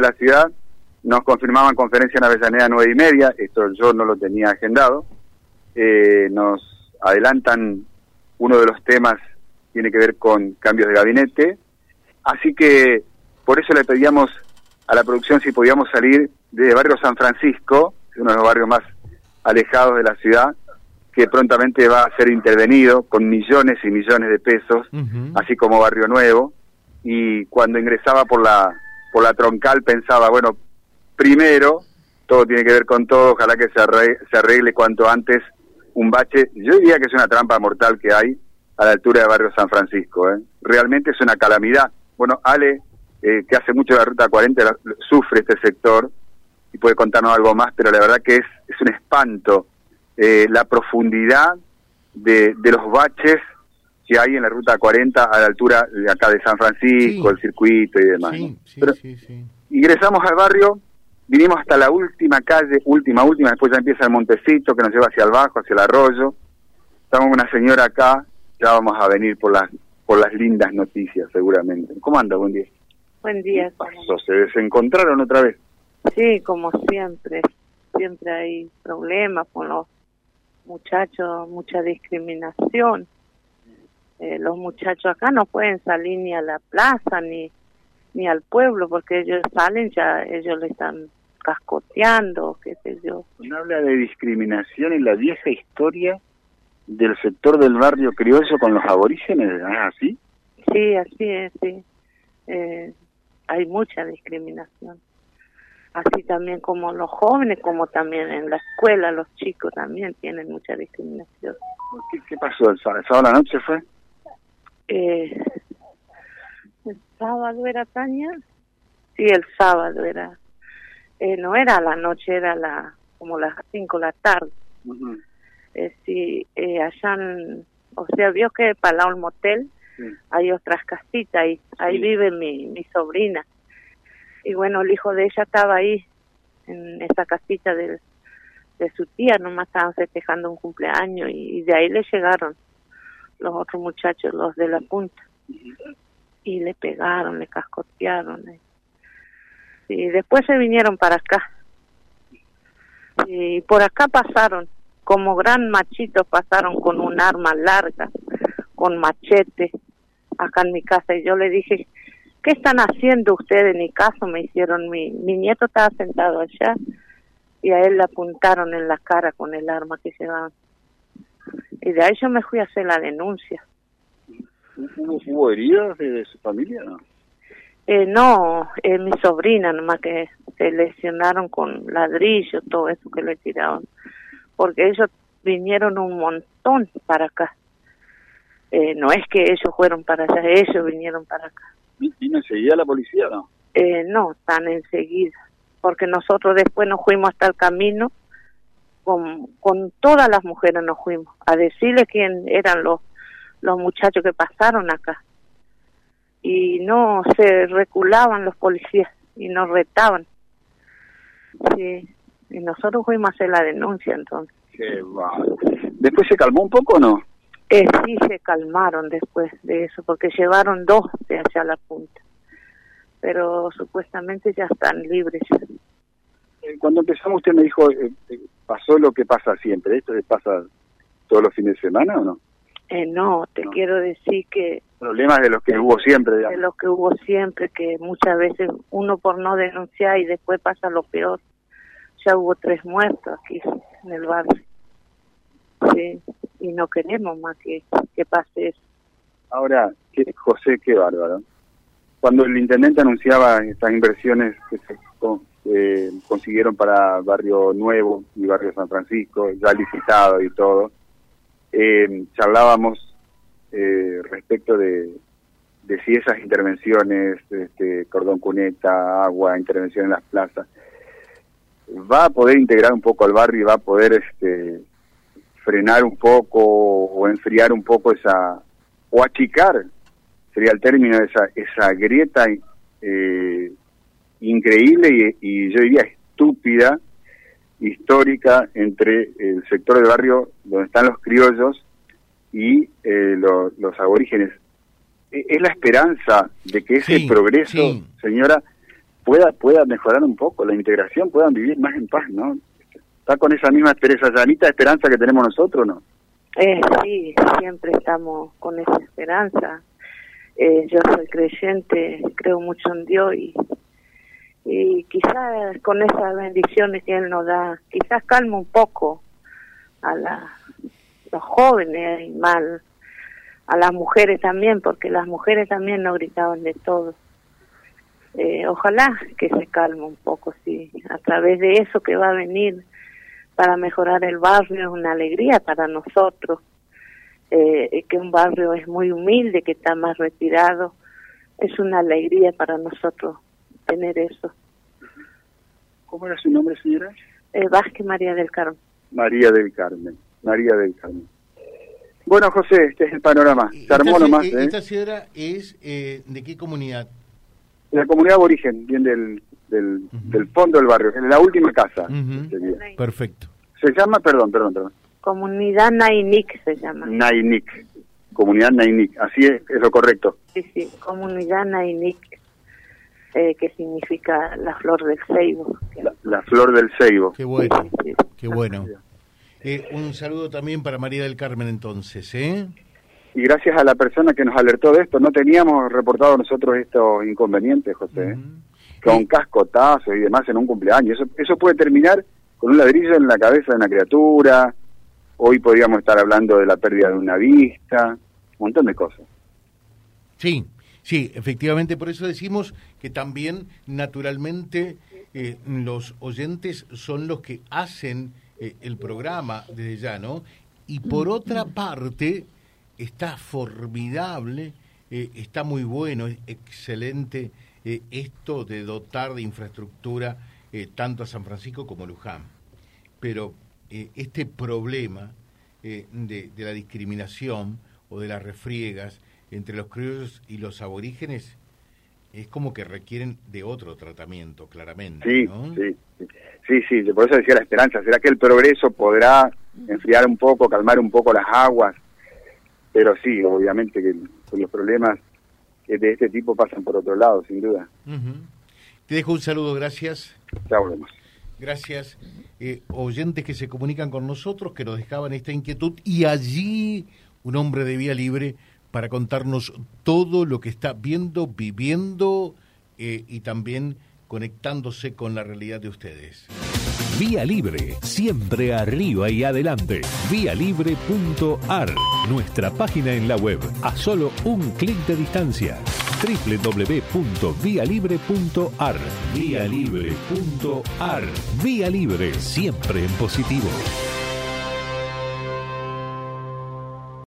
de la ciudad nos confirmaban conferencia en Avellaneda nueve y media, esto yo no lo tenía agendado, eh, nos adelantan uno de los temas tiene que ver con cambios de gabinete, así que por eso le pedíamos a la producción si podíamos salir de Barrio San Francisco, uno de los barrios más alejados de la ciudad, que prontamente va a ser intervenido con millones y millones de pesos, así como Barrio Nuevo, y cuando ingresaba por la por la troncal pensaba, bueno, primero, todo tiene que ver con todo, ojalá que se arregle, se arregle cuanto antes un bache, yo diría que es una trampa mortal que hay a la altura de Barrio San Francisco, ¿eh? realmente es una calamidad. Bueno, Ale, eh, que hace mucho la Ruta 40, sufre este sector, y puede contarnos algo más, pero la verdad que es, es un espanto eh, la profundidad de, de los baches que hay en la ruta 40 a la altura de acá de San Francisco, el circuito y demás. ingresamos al barrio, vinimos hasta la última calle, última, última, después ya empieza el montecito que nos lleva hacia el bajo, hacia el arroyo. Estamos con una señora acá, ya vamos a venir por las por las lindas noticias seguramente. ¿Cómo anda? Buen día. Buen día. ¿Se desencontraron otra vez? Sí, como siempre. Siempre hay problemas con los muchachos, mucha discriminación. Eh, los muchachos acá no pueden salir ni a la plaza ni ni al pueblo porque ellos salen ya ellos le están cascoteando, qué sé yo. Uno habla de discriminación en la vieja historia del sector del barrio criollo con los aborígenes, ¿ah, así? Sí, así es, sí. Eh, hay mucha discriminación así también como los jóvenes, como también en la escuela, los chicos también tienen mucha discriminación. ¿Qué, pasó el sábado? ¿El la noche fue? Eh, ¿El sábado era Tania? Sí, el sábado era. Eh, no era la noche, era la como las 5 de la tarde. eh, sí, eh, allá, o sea, vio que para el motel hay otras casitas y ahí vive mi, mi sobrina y bueno, el hijo de ella estaba ahí, en esa casita de, de su tía, nomás estaban festejando un cumpleaños y, de ahí le llegaron los otros muchachos, los de la punta, y le pegaron, le cascotearon. Y después se vinieron para acá. Y por acá pasaron, como gran machitos pasaron con un arma larga, con machete, acá en mi casa. Y yo le dije, ¿qué están haciendo ustedes? Ni caso me hicieron, mi, mi nieto estaba sentado allá y a él le apuntaron en la cara con el arma que llevaban. Y de ahí yo me fui a hacer la denuncia. ¿Hubo, heridas de, su familia? No, eh, no eh, mi sobrina nomás que se lesionaron con ladrillo, todo eso que le tiraron. Porque ellos vinieron un montón para acá. Eh, no es que ellos fueron para allá, ellos vinieron para acá. ¿Vino enseguida la policía no? Eh, no, tan enseguida, porque nosotros después nos fuimos hasta el camino, con, con todas las mujeres nos fuimos, a decirle quién eran los, los muchachos que pasaron acá. Y no se reculaban los policías y nos retaban. Sí, y nosotros fuimos a hacer la denuncia entonces. Qué ¿Después se calmó un poco o no? Eh, sí se calmaron después de eso, porque llevaron dos de hacia la punta, pero supuestamente ya están libres. Eh, cuando empezamos usted me dijo, eh, eh, pasó lo que pasa siempre, ¿esto pasa todos los fines de semana o no? Eh, no, te quiero decir que... Problemas de los que hubo siempre, De los que hubo siempre, que muchas veces uno por no denunciar y después pasa lo peor. Ya hubo tres muertos aquí en el barrio. Sí y no queremos más que, que pase eso. Ahora, José, qué bárbaro. Cuando el intendente anunciaba estas inversiones que se eh, consiguieron para Barrio Nuevo y Barrio San Francisco, ya licitado y todo, eh, charlábamos eh, respecto de, si esas intervenciones, este, cordón cuneta, agua, intervención en las plazas, va a poder integrar un poco al barrio y va a poder este, frenar un poco o enfriar un poco esa, o achicar, sería el término, esa, esa grieta eh, increíble y, yo diría estúpida, histórica, entre el sector del barrio donde están los criollos y eh, los aborígenes. E, es la esperanza de que ese progreso, señora, pueda pueda mejorar un poco la integración, puedan vivir más en paz, ¿no? Está con esa misma esa llanita esperanza que tenemos nosotros, ¿no? Eh, sí, siempre estamos con esa esperanza. Eh, yo soy creyente, creo mucho en Dios y, y quizás con esas bendiciones que Él nos da, quizás calma un poco a los jóvenes y mal a las mujeres también, porque las mujeres también no gritaban de todo. Eh, ojalá que se calme un poco, sí, a través de eso que va a venir para mejorar el barrio es una alegría para nosotros, eh, que un barrio es muy humilde, que está más retirado, es una alegría para nosotros tener eso. ¿Cómo era su nombre, señora? Eh, Vázquez María del Carmen. María del Carmen, María del Carmen. Bueno, José, este es el panorama. Se armó nomás. ¿eh? ¿Esta señora es eh, de qué comunidad? De la comunidad aborigen, bien del, del, del fondo del barrio, en la última casa. Perfecto. Se llama, perdón, perdón, perdón. Comunidad Nainik se llama. Nainik, comunidad Nainik, así es, es lo correcto. Sí, sí, comunidad Nainik, eh, que significa la flor del ceibo. La, flor del ceibo. Qué bueno, qué bueno. Eh, un saludo también para María del Carmen entonces, ¿eh? Y gracias a la persona que nos alertó de esto, no teníamos reportado nosotros estos inconvenientes, José, ¿eh? con cascotazos y demás en un cumpleaños. Eso, eso puede terminar con un ladrillo en la cabeza de una criatura, hoy podríamos estar hablando de la pérdida de una vista, un montón de cosas. Sí, sí, efectivamente, por eso decimos que también naturalmente eh, los oyentes son los que hacen eh, el programa desde ya, ¿no? Y por otra parte, está formidable, eh, está muy bueno, es excelente esto de dotar de infraestructura tanto a San Francisco como a Luján. Pero este problema de, de, la discriminación o de las refriegas entre los criollos y los aborígenes es como que requieren de otro tratamiento, claramente. Sí, ¿no? sí, sí, sí, por eso decía la esperanza. ¿Será que el progreso podrá enfriar un poco, calmar un poco las aguas? Pero sí, obviamente que los problemas de este tipo pasan por otro lado, sin duda. Te dejo un saludo, gracias. Ya volvemos. Gracias. Eh, oyentes que se comunican con nosotros, que nos dejaban esta inquietud, y allí un hombre de vía libre para contarnos todo lo que está viendo, viviendo eh, y también conectándose con la realidad de ustedes. Vía Libre, siempre arriba y adelante. Vialibre.ar, nuestra página en la web, a solo un clic de distancia. www.vialibre.ar, vialibre.ar. Vía Libre, siempre en positivo.